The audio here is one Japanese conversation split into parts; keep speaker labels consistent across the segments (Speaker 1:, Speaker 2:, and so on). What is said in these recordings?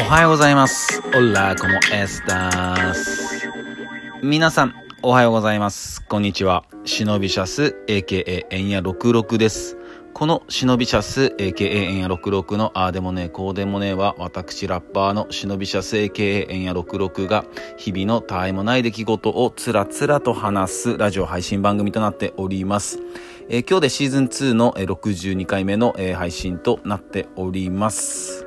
Speaker 1: おはようございます。オラコモエスタス。皆さん、おはようございます。こんにちは。忍びシャス、AKA エンヤ66です。この忍びシャス、AKA エンヤ66のあーでもねえ、こうでもねえは、私ラッパーの忍びシャス、AKA エンヤ66が、日々のたわいもない出来事をつらつらと話すラジオ配信番組となっております。えー今日でシーズン2のえー62回目のえー配信となっております。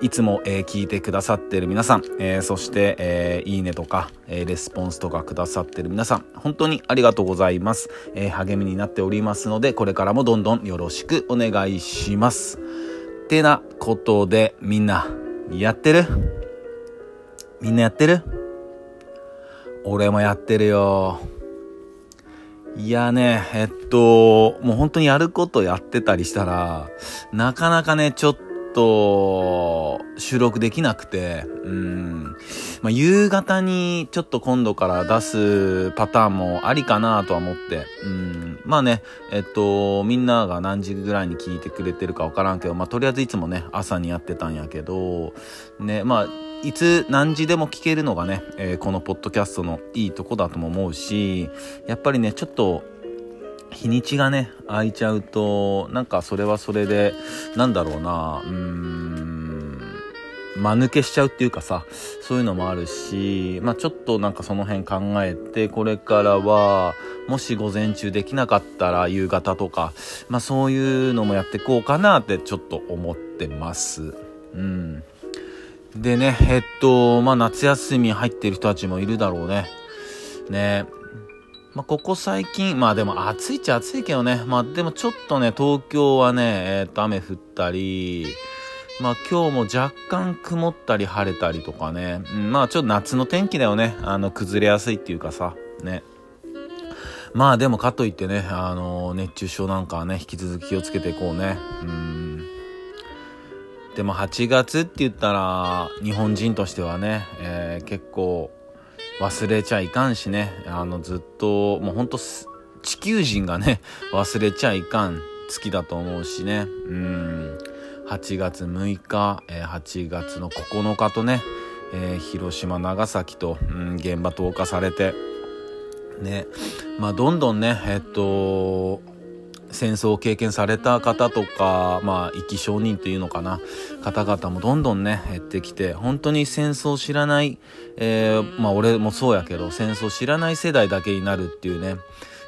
Speaker 1: いつも、えー聞いてくださってる皆さん、えーそして、えーいいねとか、えレスポンスとかくださってる皆さん、本当にありがとうございます。え励みになっておりますので、これからもどんどんよろしくお願いします。ってなことで、みんな、やってる？みんなやってる？俺もやってるよ。いやね、えっと、もう本当にやることやってたりしたら、なかなかね、ちょっとと、収録できなくて、うん。まあ、夕方にちょっと今度から出すパターンもありかなとは思って、うん。まあね、えっと、みんなが何時ぐらいに聞いてくれてるかわからんけど、まあ、とりあえずいつもね、朝にやってたんやけど、ね、まあ、いつ何時でも聞けるのがね、えーこのポッドキャストのいいとこだとも思うし、やっぱりね、ちょっと、日にちがね、空いちゃうと、なんかそれはそれで、なんだろうな、うーん、間抜けしちゃうっていうかさ、そういうのもあるし、まあちょっとなんかその辺考えて、これからは、もし午前中できなかったら夕方とか、まあそういうのもやってこうかなってちょっと思ってます。うん。でね、えっと、まあ夏休み入ってる人たちもいるだろうね。ねまあ、ここ最近、まあでも暑いっちゃ暑いけどね。まあでもちょっとね、東京はね、えっと雨降ったり、まあ今日も若干曇ったり晴れたりとかね。うん、まあちょっと夏の天気だよね。あの、崩れやすいっていうかさ、ね。まあでもかといってね、あの、熱中症なんかはね、引き続き気をつけていこうね。うん。でも8月って言ったら、日本人としてはね、えー結構忘れちゃいかんしね、あのずっと、もうほんと地球人がね、忘れちゃいかん月だと思うしね、うん。8月6日、え8月の9日とね、えー広島、長崎と、うん、現場投下されて、ね、まあどんどんね、えっと、戦争を経験された方とか、まあ、生き証人っていうのかな、方々もどんどんね、減ってきて、本当に戦争を知らない、えーまあ俺もそうやけど、戦争を知らない世代だけになるっていうね、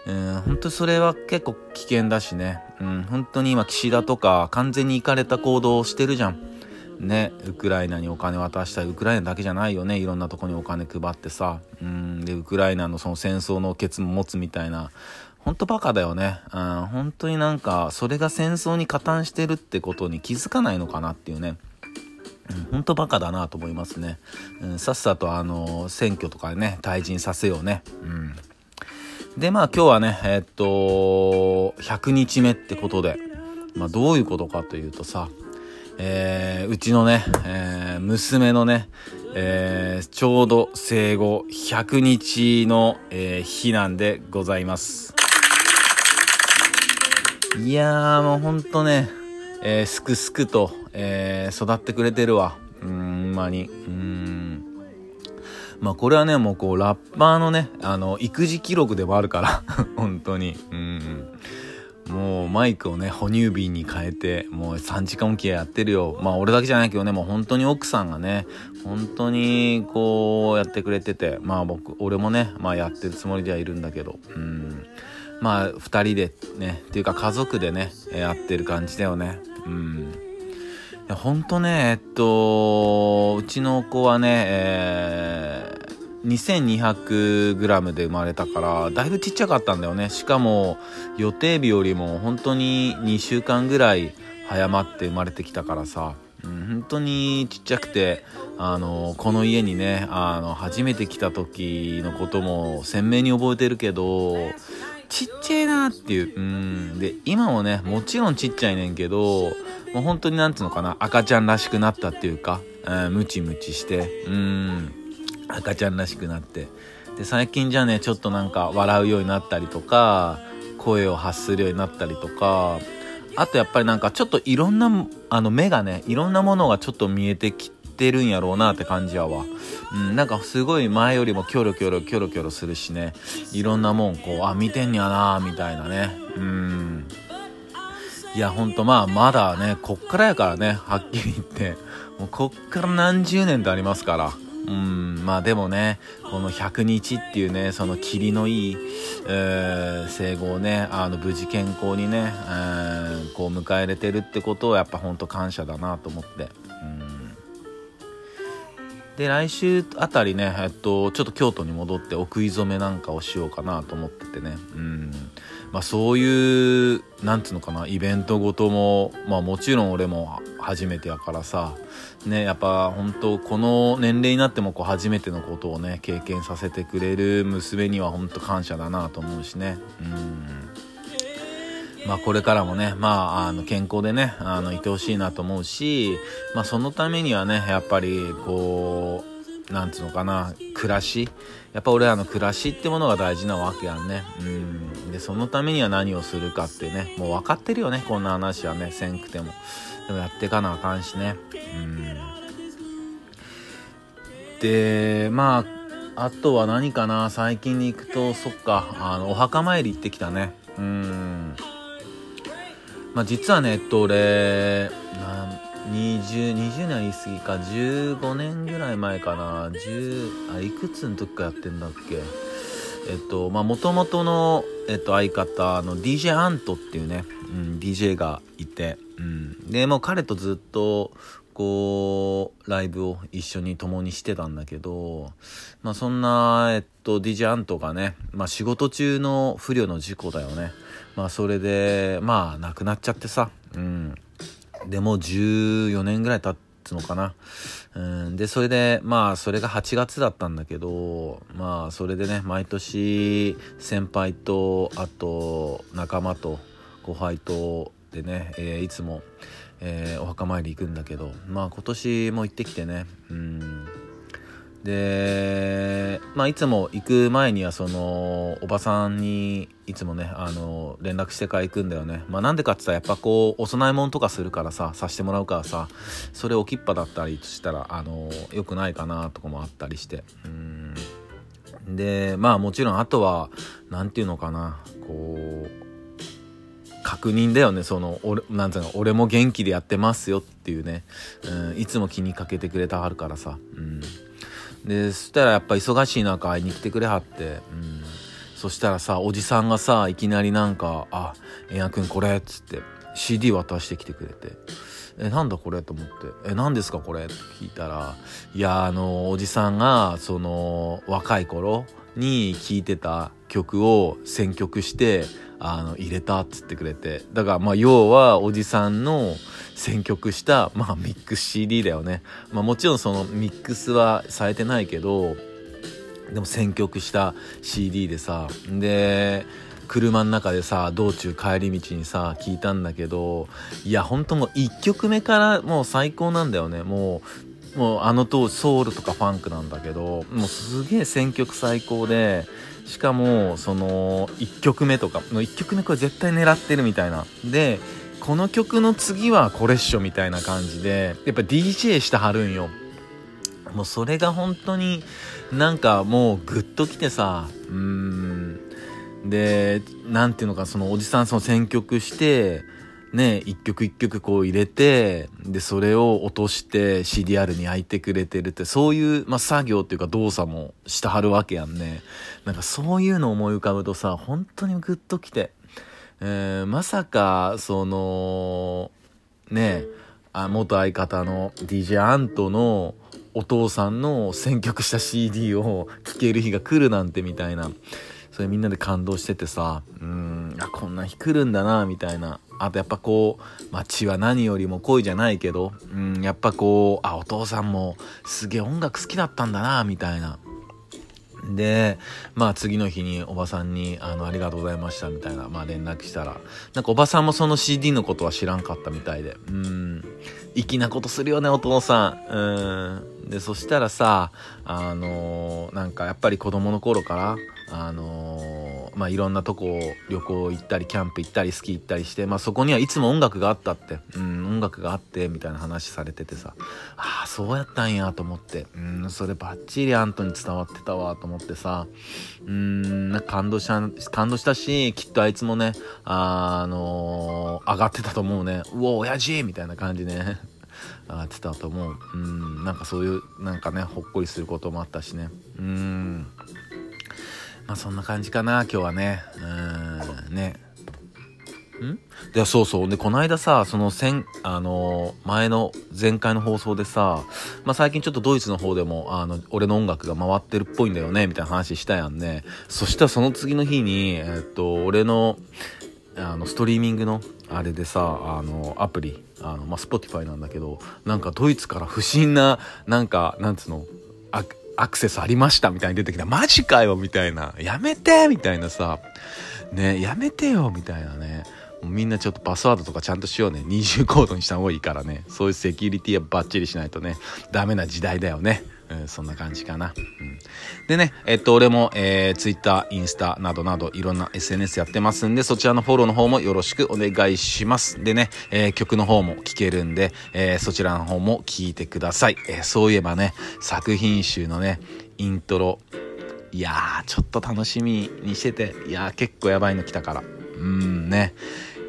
Speaker 1: うん、本当それは結構危険だしね、うん、本当に今岸田とか完全に行かれた行動をしてるじゃん。ね、ウクライナにお金渡したり、ウクライナだけじゃないよね、いろんなとこにお金配ってさ、うん、で、ウクライナのその戦争のケツも持つみたいな、本当バカだよね。うん、本当になんか、それが戦争に加担してるってことに気づかないのかなっていうね。うん、本当バカだなと思いますね。うん、さっさとあの、選挙とかね、退陣させようね。うん。で、まあ今日はね、えっと、100日目ってことで、まあどういうことかというとさ、えーうちのね、えー娘のね、えーちょうど生後100日の、えー日なんでございます。いやーもうほんとね、えーすくすくと、えー育ってくれてるわ。うーん、ほんまに。うーん。まあこれはね、もうこう、ラッパーのね、あの、育児記録でもあるから、本当に。うん。もうマイクをね、哺乳瓶に変えて、もう3時間おきやってるよ。まあ俺だけじゃないけどね、もう本当に奥さんがね、本当にこうやってくれてて、まあ僕、俺もね、まあやってるつもりではいるんだけど、うん。まあ二人でね、っていうか家族でね、えーやってる感じだよね。うん。いや、ほんとね、えっと、うちの子はね、えー 2200g で生まれたから、だいぶちっちゃかったんだよね。しかも、予定日よりも本当に2週間ぐらい早まって生まれてきたからさ、うん、本当にちっちゃくて、あの、この家にね、あの、初めて来た時のことも鮮明に覚えてるけど、ちっちゃいなっていう。うん。で、今もね、もちろんちっちゃいねんけど、もう本当になんつうのかな、赤ちゃんらしくなったっていうか、うん、ムチムチして、うん、赤ちゃんらしくなって。で、最近じゃね、ちょっとなんか笑うようになったりとか、声を発するようになったりとか、あとやっぱりなんかちょっといろんな、あの目がね、いろんなものがちょっと見えてきててるんやろうなって感じやわ。うん、なんかすごい前よりもキョロキョロキョロキョロするしね、いろんなもんこう、あ、見てんやなみたいなね。うん。いや、ほんとまあ、まだね、こっからやからね、はっきり言って。もうこっから何十年とありますから。うん、まあでもね、この100日っていうね、その霧のいい、えー、生後をね、あの、無事健康にね、えー、こう迎えれてるってことをやっぱほんと感謝だなと思って。うんで、来週あたりね、えっと、ちょっと京都に戻ってお食い初めなんかをしようかなと思っててね。うん。まあそういう、なんつうのかな、イベントごとも、まあもちろん俺も初めてやからさ、ね、やっぱ本当この年齢になってもこう初めてのことをね、経験させてくれる娘には本当感謝だなと思うしね。うん。まあこれからもね、まああの健康でね、あのいてほしいなと思うし、まあそのためにはね、やっぱりこう、なんつうのかな、暮らし。やっぱ俺らの暮らしってものが大事なわけやんね。うん。で、そのためには何をするかってね、もう分かってるよね、こんな話はね、せんくても。でもやってかなあかんしね。うん。で、まあ、あとは何かな、最近に行くと、そっか、あの、お墓参り行ってきたね。うん。まあ実はね、えっと、俺、20、20年は言い過ぎか、15年ぐらい前かな、10、あ、いくつの時かやってんだっけ？えっと、まあ、もともとの、えっと、相方の DJ アントっていうね、うん、DJ がいて、うん。で、もう彼とずっと、こう、ライブを一緒に共にしてたんだけど、まあ、そんな、えっと、DJ アントがね、まあ、仕事中の不慮の事故だよね。まあ、それで、まあ、亡くなっちゃってさ、うん。でも14年ぐらい経つのかな。うん、で、それで、まあ、それが8月だったんだけど、まあ、それでね、毎年、先輩と、あと、仲間と、後輩と、でね、えー、いつも、えー、お墓参り行くんだけど、まあ、今年も行ってきてね、うん、で、まあ、いつも行く前にはそのおばさんにいつもねあの連絡してから行くんだよね。まあなんでかって言ったらやっぱこうお供え物とかするからささしてもらうからさそれ置きっぱだったりしたらあのよくないかなとかもあったりして。うん。でまあもちろんあとは何て言うのかな。こう確認だよね。その俺なんていうの俺も元気でやってますよっていうね、うん、いつも気にかけてくれたはるからさ。うん。でそしたらやっぱ忙しい中会いに来てくれはって、うん、そしたらさおじさんがさいきなりなんか「あえんやくんこれ」っつって CD 渡してきてくれて「えなんだこれ?」と思って「え何ですかこれ?」って聞いたらいやあのおじさんがその若い頃に聴いてた曲を選曲してあの入れたっつってくれてだからまあ要はおじさんの選曲した、まあ、ミックス CD だよね。まあ、もちろんそのミックスはされてないけど、でも選曲した CD でさ、で、車の中でさ、道中帰り道にさ、聞いたんだけど、いや、ほんともう1曲目からもう最高なんだよね。もう、もうあの当時ソウルとかファンクなんだけど、もうすげえ選曲最高で、しかも、その、1曲目とか、の1曲目これ絶対狙ってるみたいな。で、この曲の次はこれっしょみたいな感じで、やっぱ DJ してはるんよ。もうそれが本当になんかもうグッときてさ、うーん。で、なんていうのか、そのおじさんその選曲して、ね、一曲一曲こう入れて、で、それを落として CDR に焼いてくれてるって、そういう、まあ、作業っていうか動作もしてはるわけやんね。なんかそういうの思い浮かぶとさ、本当にグッときて、えー、まさか、その、ね、あ元相方の DJ アントのお父さんの選曲した CD を聴ける日が来るなんてみたいな。それみんなで感動しててさ、うん、あ、こんな日来るんだな、みたいな。あとやっぱこう、まあ、血は何よりも恋じゃないけど、うん、やっぱこう、あ、お父さんもすげえ音楽好きだったんだな、みたいな。で、まあ次の日におばさんに、あの、ありがとうございましたみたいな、まあ連絡したら、なんかおばさんもその CD のことは知らんかったみたいで、うん、粋なことするよね、お父さん。うん。で、そしたらさ、あのー、なんかやっぱり子供の頃から、あのまあ、いろんなとこを旅行行ったり、キャンプ行ったり、スキー行ったりして、まあ、そこにはいつも音楽があったって、うん、音楽があって、みたいな話されててさ、ああ、そうやったんやと思って、うん、それバッチリアントに伝わってたわと思ってさ、うん、なんか感動した、感動したし、きっとあいつもね、あ、あのー、上がってたと思うね。うお、親父みたいな感じね。上がってたと思う。うん、なんかそういう、なんかね、ほっこりすることもあったしね。うん。まあそんな感じかな、今日はね。うん、ね。ん？で、そうそう。で、この間さ、その先、あのー、前の、前回の放送でさ、まあ、最近ちょっとドイツの方でも、あの、俺の音楽が回ってるっぽいんだよね、みたいな話したやんね。そしたらその次の日に、えっと、俺の、あの、ストリーミングの、あれでさ、あの、アプリ、あの、まあ、スポティファイなんだけど、なんかドイツから不審な、なんか、なんつうの、アクセスありましたみたいに出てきた。マジかよみたいな。やめてみたいなさ。ね、やめてよみたいなね。みんなちょっとパスワードとかちゃんとしようね。二重コードにした方がいいからね。そういうセキュリティはバッチリしないとね、ダメな時代だよね。そんな感じかな。うん、でね、えっと、俺も、えー、Twitter、インスタなどなどいろんな SNS やってますんで、そちらのフォローの方もよろしくお願いします。でね、えー、曲の方も聴けるんで、えー、そちらの方も聴いてください。えー、そういえばね、作品集のね、イントロ、いやー、ちょっと楽しみにしてて、いやー、結構やばいの来たから。うんね。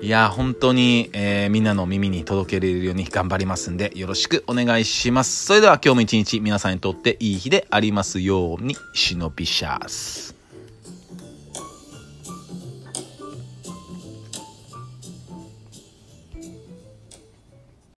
Speaker 1: いや、本当に、えー、みんなの耳に届けれるように頑張りますんで、よろしくお願いします。それでは今日も一日皆さんにとっていい日でありますように、忍びシャス。